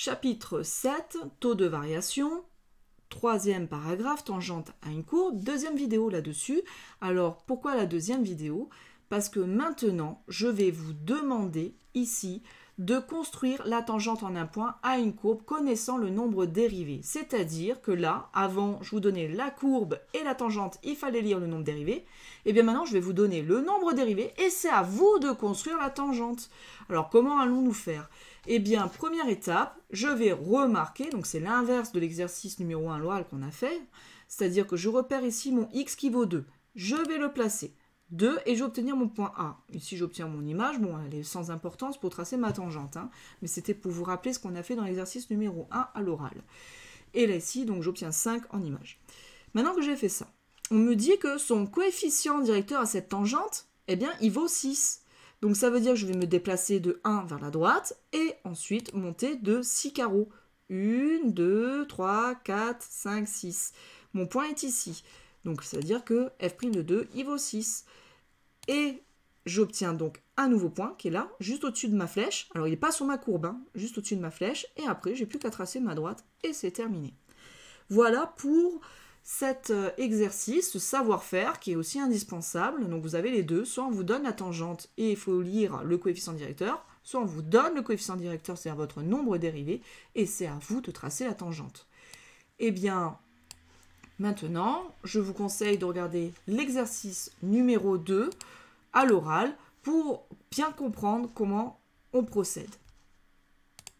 Chapitre 7, taux de variation. Troisième paragraphe, tangente à une courbe. Deuxième vidéo là-dessus. Alors pourquoi la deuxième vidéo? Parce que maintenant, je vais vous demander ici de construire la tangente en un point à une courbe connaissant le nombre dérivé. C'est-à-dire que là, avant, je vous donnais la courbe et la tangente, il fallait lire le nombre dérivé. Et eh bien maintenant, je vais vous donner le nombre dérivé et c'est à vous de construire la tangente. Alors, comment allons-nous faire? Eh bien, première étape, je vais remarquer, donc c'est l'inverse de l'exercice numéro 1 l'oral qu'on a fait, c'est-à-dire que je repère ici mon x qui vaut 2. Je vais le placer. 2 et je vais obtenir mon point A. Ici, j'obtiens mon image. Bon, elle est sans importance pour tracer ma tangente, hein. mais c'était pour vous rappeler ce qu'on a fait dans l'exercice numéro 1 à l'oral. Et là, ici, donc j'obtiens 5 en image. Maintenant que j'ai fait ça, on me dit que son coefficient directeur à cette tangente, eh bien, il vaut 6. Donc ça veut dire que je vais me déplacer de 1 vers la droite et ensuite monter de 6 carreaux. 1, 2, 3, 4, 5, 6. Mon point est ici. Donc, c'est-à-dire que f' de 2, il vaut 6. Et j'obtiens donc un nouveau point qui est là, juste au-dessus de ma flèche. Alors, il n'est pas sur ma courbe, hein, juste au-dessus de ma flèche. Et après, j'ai plus qu'à tracer ma droite et c'est terminé. Voilà pour cet euh, exercice, ce savoir-faire qui est aussi indispensable. Donc, vous avez les deux. Soit on vous donne la tangente et il faut lire le coefficient directeur, soit on vous donne le coefficient directeur, c'est-à-dire votre nombre dérivé, et c'est à vous de tracer la tangente. Eh bien, Maintenant, je vous conseille de regarder l'exercice numéro 2 à l'oral pour bien comprendre comment on procède.